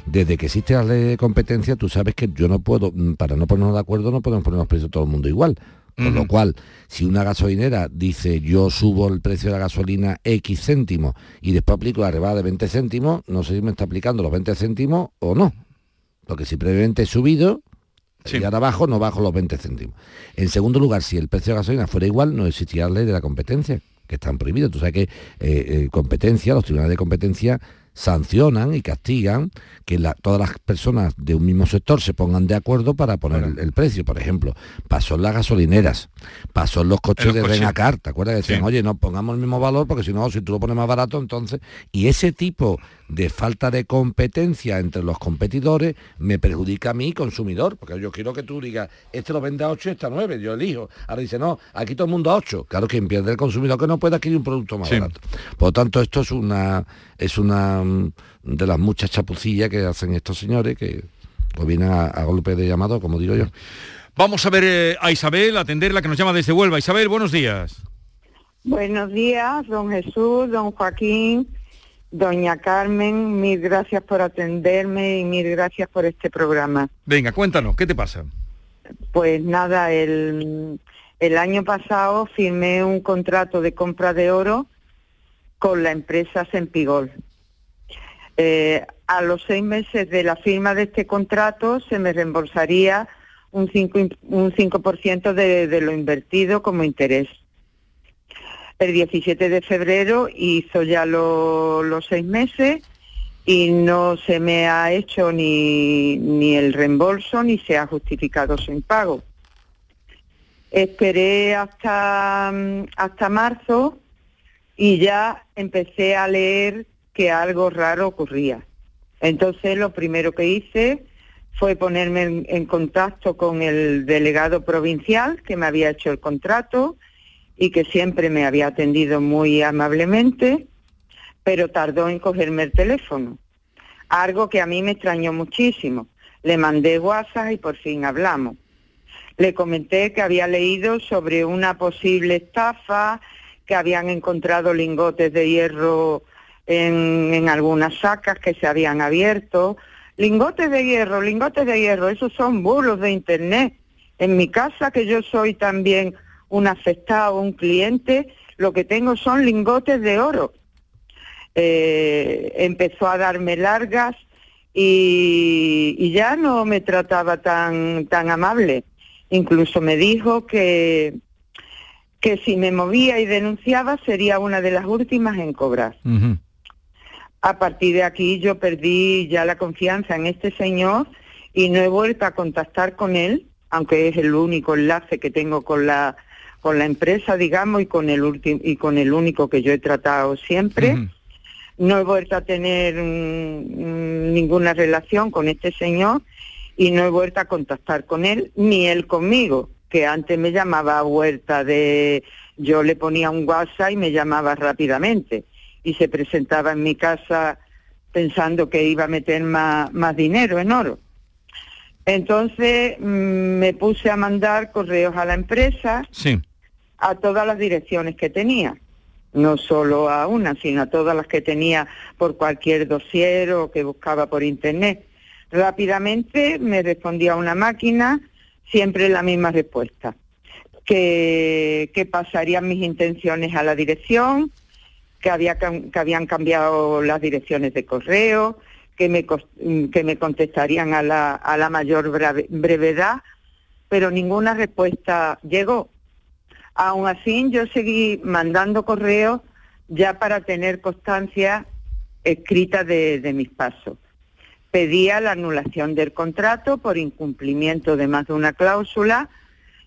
desde que existe la ley de competencia, tú sabes que yo no puedo, mm, para no ponernos de acuerdo, no podemos poner los precios todo el mundo igual. Con lo cual, si una gasolinera dice yo subo el precio de la gasolina X céntimos y después aplico la rebaja de 20 céntimos, no sé si me está aplicando los 20 céntimos o no. Porque si previamente he subido, y ahora bajo, no bajo los 20 céntimos. En segundo lugar, si el precio de la gasolina fuera igual, no existiría la ley de la competencia, que están prohibidos. Tú sabes que eh, eh, competencia, los tribunales de competencia sancionan y castigan que la- todas las personas de un mismo sector se pongan de acuerdo para poner el, el precio. Por ejemplo, pasó en las gasolineras, pasó en los coches los de coches. Renacar, ¿te acuerdas? Decían, Sí. oye, no pongamos el mismo valor porque si no, si tú lo pones más barato, entonces... Y ese tipo de falta de competencia entre los competidores me perjudica a mí, consumidor, porque yo quiero que tú digas, este lo vende a 8 y este a 9, yo elijo. Ahora dice, no, aquí todo el mundo a 8. Claro, quien pierde el consumidor que no puede adquirir un producto más Sí. barato. Por lo tanto, esto es una es una mm, de las muchas chapucillas que hacen estos señores que pues vienen a, a golpe de llamado, como digo yo. Vamos a ver eh, a Isabel, a atenderla que nos llama desde Huelva. Isabel, buenos días. Buenos días, don Jesús, don Joaquín, doña Carmen, mil gracias por atenderme y mil gracias por este programa. Venga, cuéntanos, ¿qué te pasa? Pues nada, el, el año pasado firmé un contrato de compra de oro con la empresa Sempigol. Eh, a los seis meses de la firma de este contrato se me reembolsaría un 5%, un 5 de, de lo invertido como interés. El 17 de febrero hizo ya lo- los seis meses y no se me ha hecho ni, ni el reembolso ni se ha justificado su impago. Esperé hasta, hasta marzo y ya empecé a leer que algo raro ocurría. Entonces lo primero que hice fue ponerme en, contacto con el delegado provincial que me había hecho el contrato y que siempre me había atendido muy amablemente, pero tardó en cogerme el teléfono. Algo que a mí me extrañó muchísimo. Le mandé WhatsApp y por fin hablamos. Le comenté que había leído sobre una posible estafa, que habían encontrado lingotes de hierro en, en algunas sacas que se habían abierto. Lingotes de hierro, lingotes de hierro, esos son bulos de internet. En mi casa, que yo soy también un afectado, un cliente, lo que tengo son lingotes de oro. Eh, empezó a darme largas y, y ya no me trataba tan, tan amable. Incluso me dijo que, que si me movía y denunciaba sería una de las últimas en cobrar. A partir de aquí yo perdí ya la confianza en este señor y no he vuelto a contactar con él, aunque es el único enlace que tengo con la con la empresa, digamos, y con el último y con el único que yo he tratado siempre. No he vuelto a tener mm, ninguna relación con este señor y no he vuelto a contactar con él ni él conmigo, que antes me llamaba a vuelta de yo le ponía un WhatsApp y me llamaba rápidamente y se presentaba en mi casa pensando que iba a meter más, más dinero en oro. Entonces mm, me puse a mandar correos a la empresa, Sí. a todas las direcciones que tenía, no solo a una, sino a todas las que tenía por cualquier dossier o que buscaba por internet. Rápidamente me respondía una máquina, siempre la misma respuesta, que, pasarían mis intenciones a la dirección, que, había, que habían cambiado las direcciones de correo, que me, mm, que me contestarían a la, a la mayor breve- brevedad, pero ninguna respuesta llegó. Aún así, yo seguí mandando correos ya para tener constancia escrita de mis pasos. Pedía la anulación del contrato por incumplimiento de más de una cláusula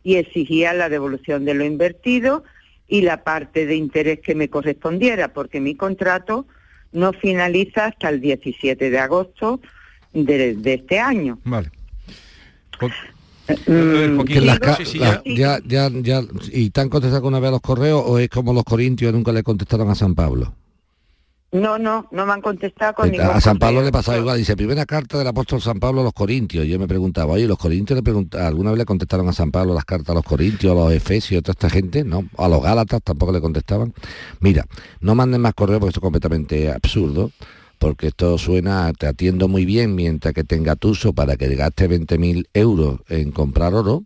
y exigía la devolución de lo invertido y la parte de interés que me correspondiera, porque mi contrato no finaliza hasta el 17 de agosto de, de este año. Vale. Que las ca- sí, sí, la- ya. ya, ya, ya, ¿Y te han contestado alguna vez a los correos o es como los corintios nunca le contestaron a San Pablo? No, no, no me han contestado con ningún A San Pablo correo. le pasaba igual, dice, primera carta del apóstol San Pablo a los corintios. Yo me preguntaba, oye, ¿los corintios le pregunta, alguna vez le contestaron a San Pablo las cartas a los corintios, a los efesios, a toda esta gente? No, a los gálatas tampoco le contestaban. Mira, no manden más correos porque esto es completamente absurdo, porque esto suena, te atiendo muy bien mientras que te engatuso para que gastes 20.000 euros en comprar oro,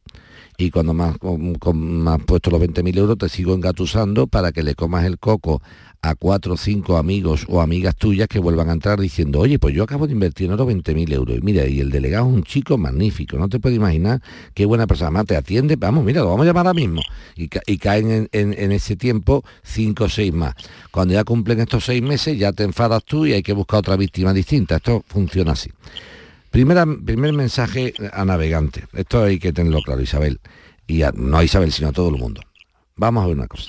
y cuando me has, com- com- me has puesto los 20.000 euros te sigo engatusando para que le comas el coco a cuatro o cinco amigos o amigas tuyas que vuelvan a entrar diciendo, oye, pues yo acabo de invertir en oro 20.000 euros. Y mira, y el delegado es un chico magnífico, no te puedes imaginar qué buena persona. Además, te atiende, vamos, mira, lo vamos a llamar ahora mismo. Y, ca- y caen en, ese tiempo cinco o seis más. Cuando ya cumplen estos seis meses, ya te enfadas tú y hay que buscar otra víctima distinta. Esto funciona así. Primera, primer mensaje a navegante. Esto hay que tenerlo claro, Isabel. Y no a Isabel, sino a todo el mundo. Vamos a ver una cosa.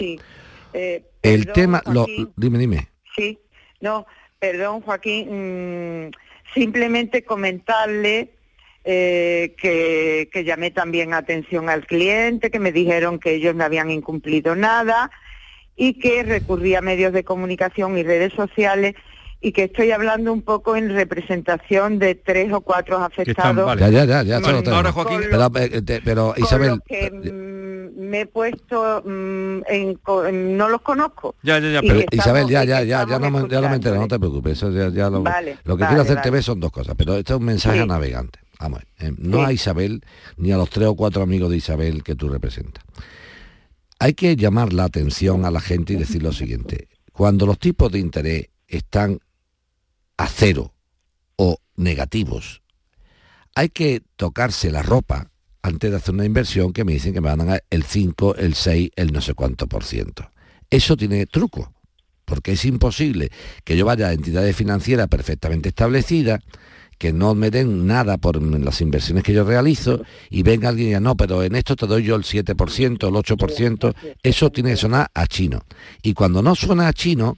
Eh, El perdón, tema, lo, dime, dime. Sí, no, perdón Joaquín, mm, simplemente comentarle eh, que, que llamé también atención al cliente, que me dijeron que ellos no habían incumplido nada y que recurrí a medios de comunicación y redes sociales y que estoy hablando un poco en representación de tres o cuatro afectados. Ya, ya, ya, ya. Vale, eso lo ahora. Joaquín. Pero, eh, te- pero, Isabel, que mm, me he puesto mm, en, no los conozco. Ya, ya, ya, Pero, Isabel, ya, ya, ya, ya no, me- ya no me entero, no te preocupes. Eso ya, ya lo, Vale, lo que vale, quiero hacerte vale. ver son dos cosas, pero esto es un mensaje Sí. a navegante. Vamos, eh, no Sí. a Isabel ni a los tres o cuatro amigos de Isabel que tú representas. Hay que llamar la atención a la gente y decir lo siguiente. Cuando los tipos de interés están a cero o negativos, hay que tocarse la ropa antes de hacer una inversión que me dicen que me van a dar el 5, el 6, el no sé cuánto por ciento. Eso tiene truco, porque es imposible que yo vaya a entidades financieras perfectamente establecidas, que no me den nada por las inversiones que yo realizo y venga alguien y diga, no, pero en esto te doy yo el 7%, el 8%, eso tiene que sonar a chino. Y cuando no suena a chino,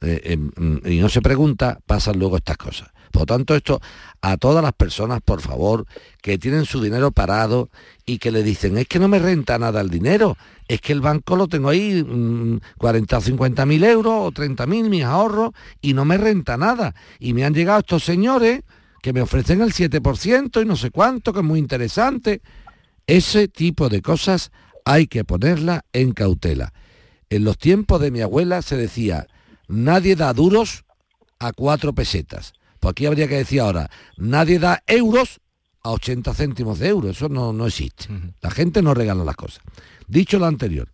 eh, em, mm, y no se pregunta, pasan luego estas cosas. Por lo tanto, esto a todas las personas, por favor, que tienen su dinero parado y que le dicen, es que no me renta nada el dinero, es que el banco lo tengo ahí mm, 40 o 50 mil euros o 30 mil mis ahorros y no me renta nada. Y me han llegado estos señores que me ofrecen el 7% y no sé cuánto, que es muy interesante. Ese tipo de cosas hay que ponerla en cautela. En los tiempos de mi abuela se decía, nadie da duros a cuatro pesetas. Pues aquí habría que decir ahora, nadie da euros a 80 céntimos de euro. Eso no, no existe. La gente no regala las cosas. Dicho lo anterior,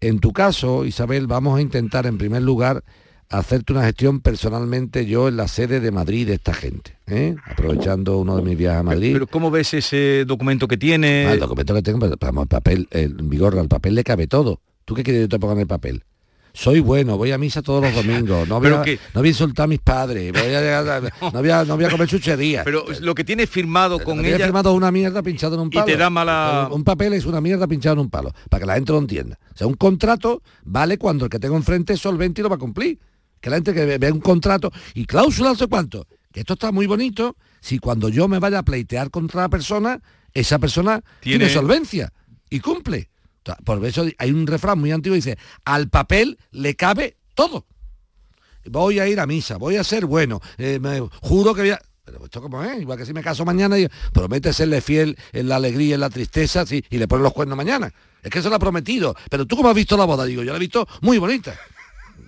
en tu caso, Isabel, vamos a intentar en primer lugar hacerte una gestión personalmente yo en la sede de Madrid de esta gente, ¿eh? aprovechando uno de mis viajes a Madrid. Pero ¿cómo ves ese documento que tiene? Ah, el documento que tengo, pero, vamos, el papel, el vigor, al papel le cabe todo. ¿Tú qué quieres que yo te ponga en el papel? Soy bueno, voy a misa todos los domingos, no voy, a, que- no voy a insultar a mis padres, voy a, no, voy a, no voy a comer chucherías. Pero lo que tiene firmado con ella... firmado una mierda pinchado en un Y palo. te da mala- Un, papel es una mierda pinchado en un palo, para que la gente lo entienda. O sea, un contrato vale cuando el que tengo enfrente es solvente y lo va a cumplir. Que la gente que ve, ve un contrato y cláusula no sé cuánto. Que esto está muy bonito si cuando yo me vaya a pleitear contra la persona, esa persona tiene, Tiene- solvencia y cumple. Por eso hay un refrán muy antiguo que dice, al papel le cabe todo. Voy a ir a misa, voy a ser bueno, eh, me juro que voy a... Pero esto como es, igual que si me caso mañana y promete serle fiel en la alegría y en la tristeza sí, y le ponen los cuernos mañana. Es que eso lo ha prometido. Pero tú cómo has visto la boda, digo, yo la he visto muy bonita.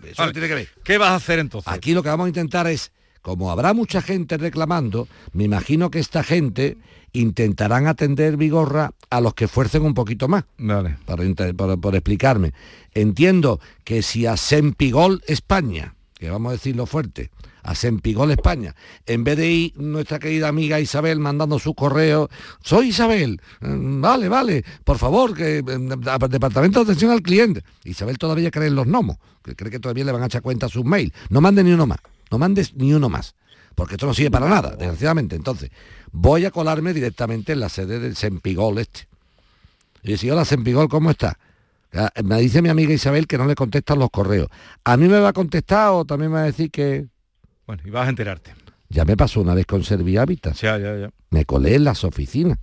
Eso Vale. tiene que ver. ¿Qué vas a hacer entonces? Aquí lo que vamos a intentar es, como habrá mucha gente reclamando, me imagino que esta gente intentarán atender Vigorra a los que fuercen un poquito más. Vale. Por explicarme. Entiendo que si a Sempigol España, que vamos a decirlo fuerte, a Sempigol España, en vez de ir nuestra querida amiga Isabel mandando sus correos, soy Isabel, mm, vale, vale, por favor, que mm, Departamento de Atención al Cliente. Isabel todavía cree en los gnomos, que cree que todavía le van a echar cuenta a sus mails. No mande ni uno más, no mandes ni uno más, porque esto no sirve para nada, desgraciadamente. Entonces, voy a colarme directamente en la sede del Sempigol este. Y decía, hola Sempigol, ¿cómo está? Ah, Me dice mi amiga Isabel que no le contestan los correos. ¿A mí me va a contestar o también me va a decir que...? Bueno, y vas a enterarte. Ya me pasó una vez con Servihabitat. Ya, ya, ya. Me colé en las oficinas.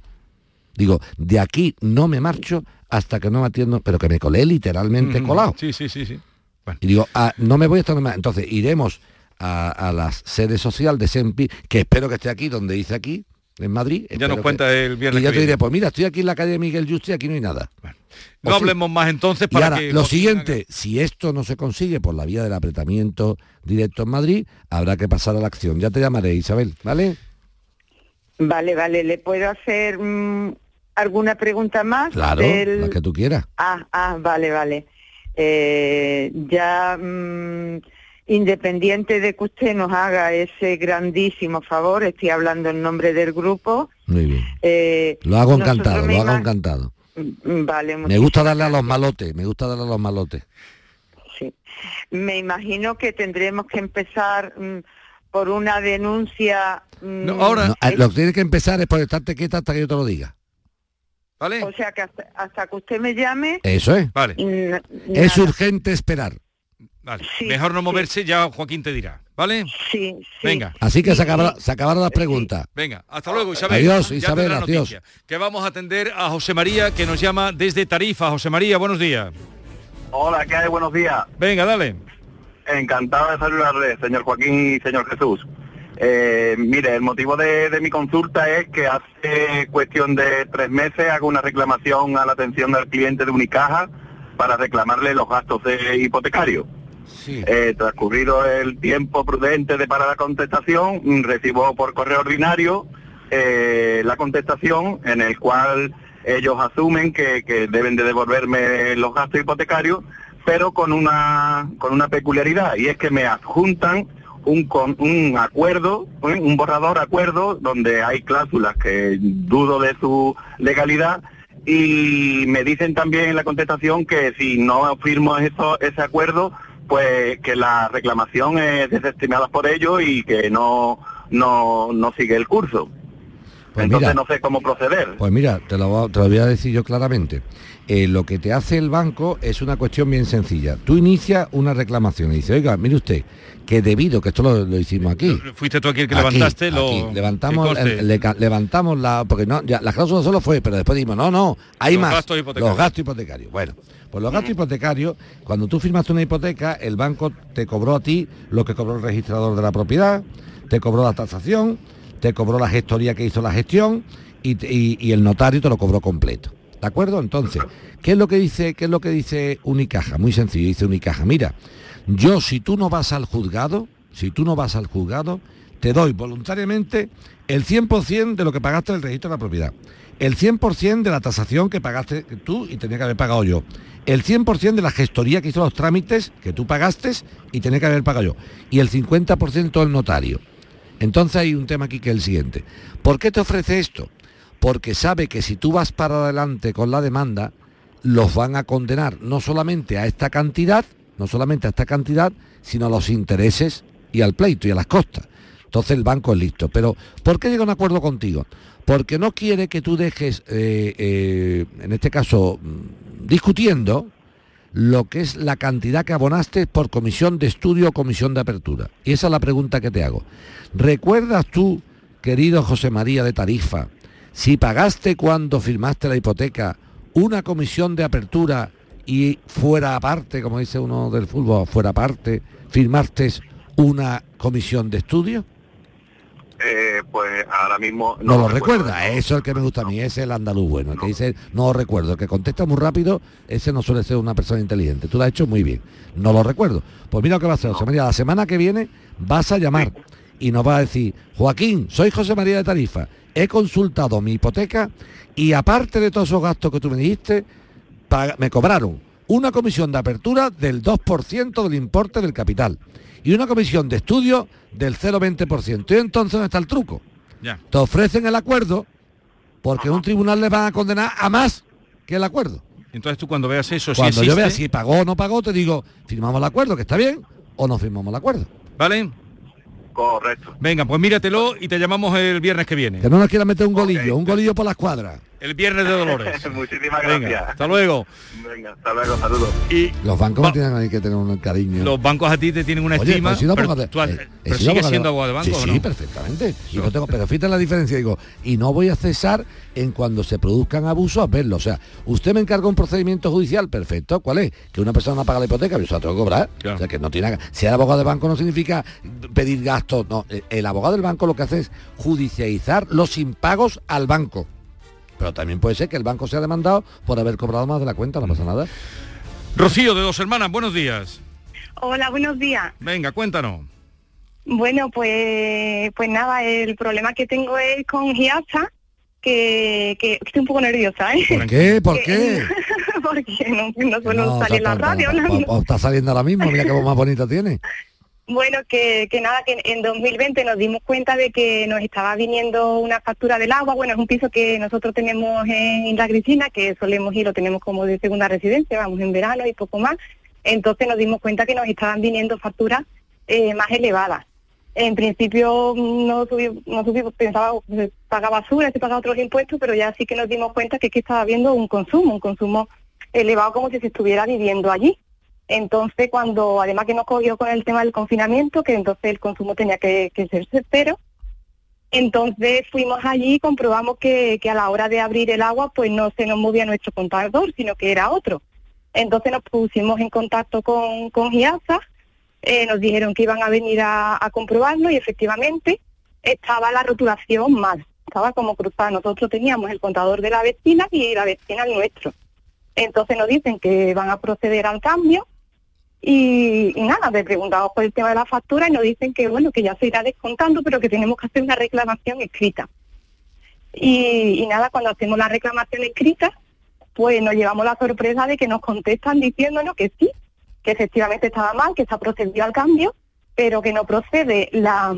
Digo, de aquí no me marcho hasta que no me atiendo, pero que me colé literalmente colado. Sí, sí, sí, sí. Y digo, ah, no me voy hasta más. Entonces iremos a, a la sede social de Sempi, que espero que esté aquí, donde dice aquí, en Madrid. Ya nos que- cuenta el viernes Y ya te diré, pues mira, estoy aquí en la calle Miguel Justi y aquí no hay nada. No sí. hablemos más entonces Y para ahora, que... lo siguiente, si esto no se consigue por la vía del apretamiento directo en Madrid, habrá que pasar a la acción. Ya te llamaré, Isabel, ¿vale? Vale, vale, ¿le puedo hacer mm, alguna pregunta más? Claro, del- la que tú quieras. Ah, ah, vale, vale. Eh, ya, mm, independiente de que usted nos haga ese grandísimo favor, estoy hablando en nombre del grupo. Muy bien. eh, Lo hago encantado, me lo hago encantado. Mm, Vale, Me gusta darle a los malotes, me gusta darle a los malotes. Sí. Me imagino que tendremos que empezar mm, por una denuncia. mm, No, eh, lo que tienes que empezar es por estarte quieta hasta que yo te lo diga. ¿Vale? O sea que hasta, hasta que usted me llame. Eso es. Vale. Es urgente esperar. Vale. Mejor no moverse, ya Joaquín te dirá. ¿Vale? Sí, Venga. Así que se acabaron, se acabaron las preguntas. Venga, hasta luego, Isabel. Adiós, Ya Isabel, tendrá adiós. noticia. Que vamos a atender a José María, que nos llama desde Tarifa. José María, buenos días. Hola, ¿qué hay? Buenos días. Venga, dale. Encantado de saludarle, señor Joaquín y señor Jesús. Eh, mire, el motivo de, de mi consulta es que hace cuestión de tres meses hago una reclamación a la atención del cliente de Unicaja para reclamarle los gastos de hipotecario. Eh, transcurrido el tiempo prudente de para la contestación, mm, recibo por correo ordinario eh, la contestación en el cual ellos asumen que, que deben de devolverme los gastos hipotecarios, pero con una, con una peculiaridad, y es que me adjuntan un, con, un acuerdo, ¿eh? un borrador acuerdo, donde hay cláusulas que dudo de su legalidad, y me dicen también en la contestación que si no firmo eso, ese acuerdo, pues que la reclamación es desestimada por ellos y que no, no, no sigue el curso. Pues Entonces mira, no sé cómo proceder. Pues mira, te lo, voy a- te lo voy a decir yo claramente. Eh, lo que te hace el banco es una cuestión bien sencilla. Tú inicias una reclamación y dices, oiga, mire usted, que debido, que esto lo, lo hicimos aquí. Fuiste tú aquí el que Aquí, levantaste lo... levantamos, el- le levantamos la, porque no, ya, la cláusula solo fue, pero después dijimos, no, no, hay Los más. gastos hipotecarios. Los gastos hipotecarios. Bueno, pues los gastos hipotecarios, cuando tú firmaste una hipoteca, el banco te cobró a ti lo que cobró el registrador de la propiedad, te cobró la tasación, te cobró la gestoría que hizo la gestión y, el notario te lo cobró completo. ¿De acuerdo? Entonces, ¿qué es lo que dice, qué es lo que dice Unicaja? Muy sencillo, dice Unicaja, mira, yo si tú no vas al juzgado, si tú no vas al juzgado, te doy voluntariamente el 100% de lo que pagaste del registro de la propiedad, el 100% de la tasación que pagaste tú y tenía que haber pagado yo, el 100% de la gestoría que hizo los trámites que tú pagaste y tenía que haber pagado yo, y el 50% del notario. Entonces hay un tema aquí que es el siguiente. ¿Por qué te ofrece esto? Porque sabe que si tú vas para adelante con la demanda, los van a condenar no solamente a esta cantidad, no solamente a esta cantidad, sino a los intereses y al pleito y a las costas. Entonces el banco es listo. Pero ¿por qué llega a un acuerdo contigo? Porque no quiere que tú dejes, eh, eh, en este caso, mm, discutiendo lo que es la cantidad que abonaste por comisión de estudio o comisión de apertura. Y esa es la pregunta que te hago. ¿Recuerdas tú, querido José María de Tarifa, si pagaste cuando firmaste la hipoteca una comisión de apertura y fuera aparte, como dice uno del fútbol, fuera aparte, firmaste una comisión de estudio? Eh, pues ahora mismo No, lo recuerda, eso es el que me gusta a mí, ese es el andaluz bueno, el que dice no lo recuerdo, el que contesta muy rápido, ese no suele ser una persona inteligente. Tú lo has hecho muy bien, no lo recuerdo. Pues mira lo que va a hacer, José María, la semana que viene vas a llamar y nos va a decir, Joaquín, soy José María de Tarifa, he consultado mi hipoteca y aparte de todos esos gastos que tú me dijiste, me cobraron una comisión de apertura del 2% del importe del capital y una comisión de estudio del 0,20%. Y entonces ¿dónde está el truco? Ya. Te ofrecen el acuerdo porque un tribunal le van a condenar a más que el acuerdo. Entonces tú cuando veas eso, Cuando si yo vea si pagó o no pagó, te digo, firmamos el acuerdo, que está bien, o no firmamos el acuerdo. ¿vale? Correcto. Venga, pues míratelo y te llamamos el viernes que viene. Que no nos quiera meter un golillo, un golillo por la escuadra. El viernes de Dolores. Muchísimas Venga, gracias. hasta luego. Venga, hasta luego, saludos. Y Los bancos no tienen ahí que tener un cariño. los bancos a ti te tienen una Oye, estima. pues pero abogado tú eh, pero sigues abogado siendo abogado de banco, Sí, ¿o sí, no? perfectamente. Y no tengo, pero fíjate la diferencia, digo, y no voy a cesar en cuando se produzcan abusos a verlo. O sea, usted me encarga un procedimiento judicial, perfecto. ¿Cuál es? Que una persona no paga la hipoteca, yo se la tengo que cobrar. O sea, que no tiene ser abogado de banco no significa pedir gastos. No, el- el abogado del banco lo que hace es judicializar los impagos al banco. Pero también puede ser que el banco sea demandado por haber cobrado más de la cuenta, no pasa nada. Rocío de Dos Hermanas, buenos días. Hola, buenos días. Venga, cuéntanos. Bueno, pues pues nada, el problema que tengo es con Giasa, que, que estoy un poco nerviosa, ¿eh? ¿Por qué? ¿Por Que- qué? Porque no, no suelo No, salir en la está- radio está- está saliendo ahora mismo, mira qué voz más bonita tiene. Bueno, que, que nada, que en 2020 nos dimos cuenta de que nos estaba viniendo una factura del agua. Bueno, es un piso que nosotros tenemos en La Grisina, que solemos ir, lo tenemos como de segunda residencia, vamos en verano y poco más. Entonces nos dimos cuenta que nos estaban viniendo facturas eh, más elevadas. En principio no subí, no subí, pensaba que se paga basura, se paga otros impuestos, pero ya sí que nos dimos cuenta que, que estaba habiendo un consumo, un consumo elevado como si se estuviera viviendo allí. Entonces, cuando además que nos cogió con el tema del confinamiento, que entonces el consumo tenía que, ser certero, entonces fuimos allí y comprobamos que, a la hora de abrir el agua, pues no se nos movía nuestro contador, sino que era otro. Entonces nos pusimos en contacto con, con eh, nos dijeron que iban a venir a, a comprobarlo y efectivamente estaba la rotulación mal, estaba como cruzada. Nosotros teníamos el contador de la vecina y la vecina el nuestro. Entonces nos dicen que van a proceder al cambio y, nada, le preguntamos por el tema de la factura y nos dicen que bueno, que ya se irá descontando, pero que tenemos que hacer una reclamación escrita. Y, y nada, cuando hacemos la reclamación escrita, pues nos llevamos la sorpresa de que nos contestan diciéndonos que sí, que efectivamente estaba mal, que se ha procedido al cambio, pero que no procede la,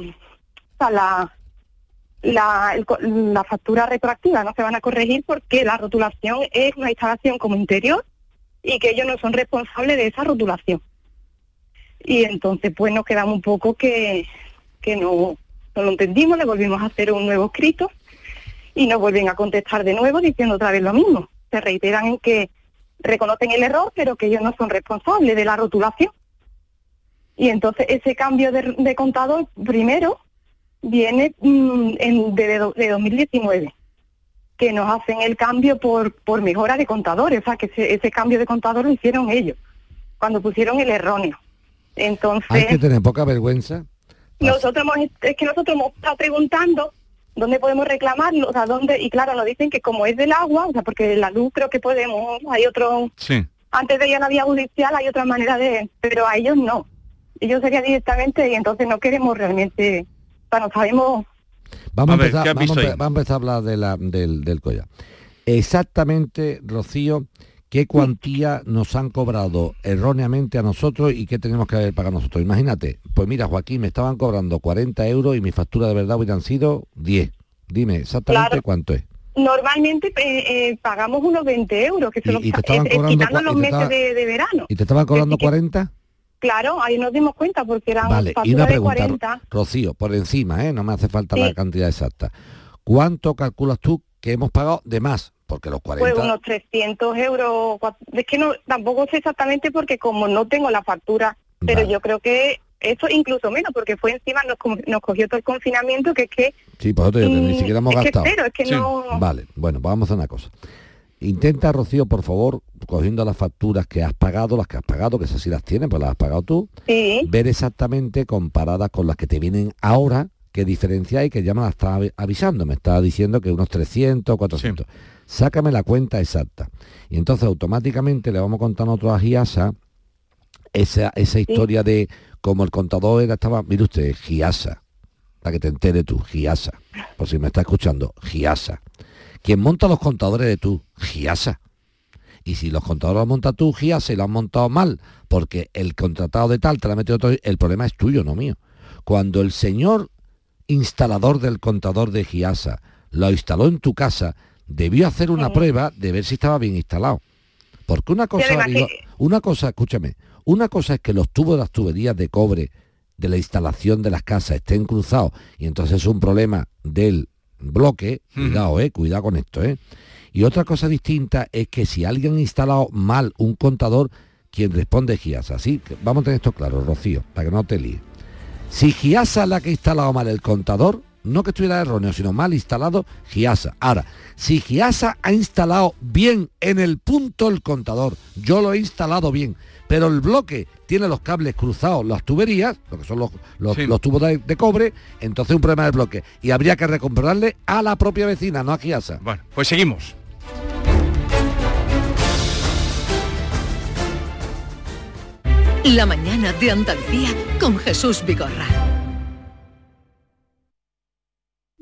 la, la factura retroactiva, no se van a corregir porque la rotulación es una instalación como interior y que ellos no son responsables de esa rotulación. Y entonces pues nos quedamos un poco que, que no, no lo entendimos, le volvimos a hacer un nuevo escrito y nos vuelven a contestar de nuevo diciendo otra vez lo mismo. Se reiteran en que reconocen el error, pero que ellos no son responsables de la rotulación. Y entonces ese cambio de, de contador primero viene mm, en, de, de 2019, que nos hacen el cambio por, por mejora de contadores, o sea que ese, ese cambio de contador lo hicieron ellos, cuando pusieron el erróneo. Entonces, Hay que tener poca vergüenza. nosotros hemos, es que nosotros hemos estado preguntando dónde podemos reclamarlo, o sea, dónde, y claro, nos dicen que como es del agua, o sea, porque la luz creo que podemos, hay otro, Sí. antes de ir a la vía judicial hay otra manera de, pero a ellos no. Ellos sería directamente y entonces no queremos realmente, o sea, no sabemos, Vamos a, ver, empezar, vamos a empezar a hablar de la- del, del collar. Exactamente, Rocío, qué cuantía nos han cobrado erróneamente a nosotros y qué tenemos que haber pagado nosotros. Imagínate, pues mira, Joaquín, me estaban cobrando 40 euros y mi factura de verdad hubieran sido 10. Dime exactamente Claro. cuánto es. normalmente eh, eh, pagamos unos 20 euros, que se Y- los eh, estaban cobrando quitando los meses estaba- de, de verano. ¿Y te estaban cobrando 40? Claro, ahí nos dimos cuenta porque eran Vale, y una de pregunta, 40. Rocío, por encima, ¿eh? no me hace falta Sí. la cantidad exacta. ¿Cuánto calculas tú que hemos pagado de más? Porque los 40... Pues unos 300 euros. Es que no, tampoco sé exactamente porque como no tengo la factura, pero yo creo que eso incluso menos, porque fue encima, nos, nos cogió todo el confinamiento, que es que... Sí, digo que ni mm, siquiera hemos es que gastado. cero, es que no... Vale, bueno, pues vamos a una cosa. Intenta, Rocío, por favor, cogiendo las facturas que has pagado, las que has pagado, que esas sí las tienes, pues las has pagado tú, Sí. ver exactamente comparadas con las que te vienen ahora, qué diferencia hay, que ya me la está avi- avisando, me está diciendo que unos 300, 400. Sácame la cuenta exacta. Y entonces automáticamente le vamos a nosotros a Giasa esa, esa historia de como el contador era, estaba, mire usted, Giasa, para que te entere tú, Giasa, por si me está escuchando, Giasa. Quien monta los contadores de tú, Giasa. Y si los contadores los monta tú, Giasa, y lo han montado mal, porque el contratado de tal te la ha metido otro, el problema es tuyo, no mío. Cuando el señor instalador del contador de Giasa lo instaló en tu casa, debió hacer una prueba de ver si estaba bien instalado. Porque una cosa, una cosa, escúchame, una cosa es que los tubos de las tuberías de cobre de la instalación de las casas estén cruzados y entonces es un problema del bloque, cuidado, eh, cuidado con esto, eh. Y otra cosa distinta es que si alguien ha instalado mal un contador, quien responde es Giasa. Así que vamos a tener esto claro, Rocío, para que no te líes. Si Giasa es la que ha instalado mal el contador, no que estuviera erróneo, sino mal instalado, Giasa. Ahora, si Giasa ha instalado bien en el punto el contador, yo lo he instalado bien, pero el bloque tiene los cables cruzados, las tuberías, lo que son los, los- los tubos de, de cobre, entonces un problema del bloque. Y habría que recomprarle a la propia vecina, no a Giasa. Bueno, pues seguimos. La mañana de Andalucía con Jesús Vigorra.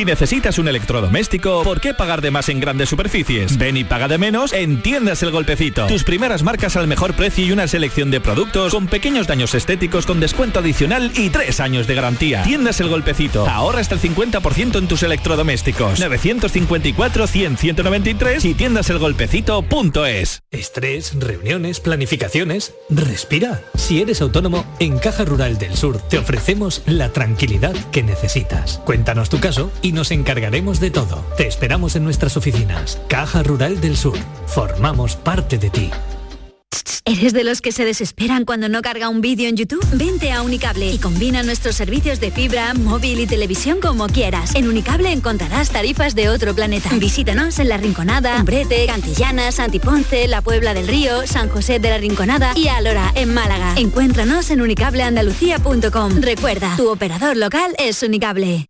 Si necesitas un electrodoméstico, ¿por qué pagar de más en grandes superficies? Ven y paga de menos en Tiendas El Golpecito. Tus primeras marcas al mejor precio y una selección de productos con pequeños daños estéticos con descuento adicional y tres años de garantía. Tiendas El Golpecito. Ahorra hasta el 50% en tus electrodomésticos. 954-100-193 y tiendaselgolpecito.es. Estrés, reuniones, planificaciones. Respira. Si eres autónomo, en Caja Rural del Sur te ofrecemos la tranquilidad que necesitas. Cuéntanos tu caso y nos encargaremos de todo. Te esperamos en nuestras oficinas. Caja Rural del Sur. Formamos parte de ti. ¿Eres de los que se desesperan cuando no carga un vídeo en YouTube? Vente a Unicable y combina nuestros servicios de fibra, móvil y televisión como quieras. En Unicable encontrarás tarifas de otro planeta. Visítanos en La Rinconada, Umbrete, Cantillana, Santiponce, La Puebla del Río, San José de la Rinconada y Alora, en Málaga. Encuéntranos en unicableandalucía.com. Recuerda, tu operador local es Unicable.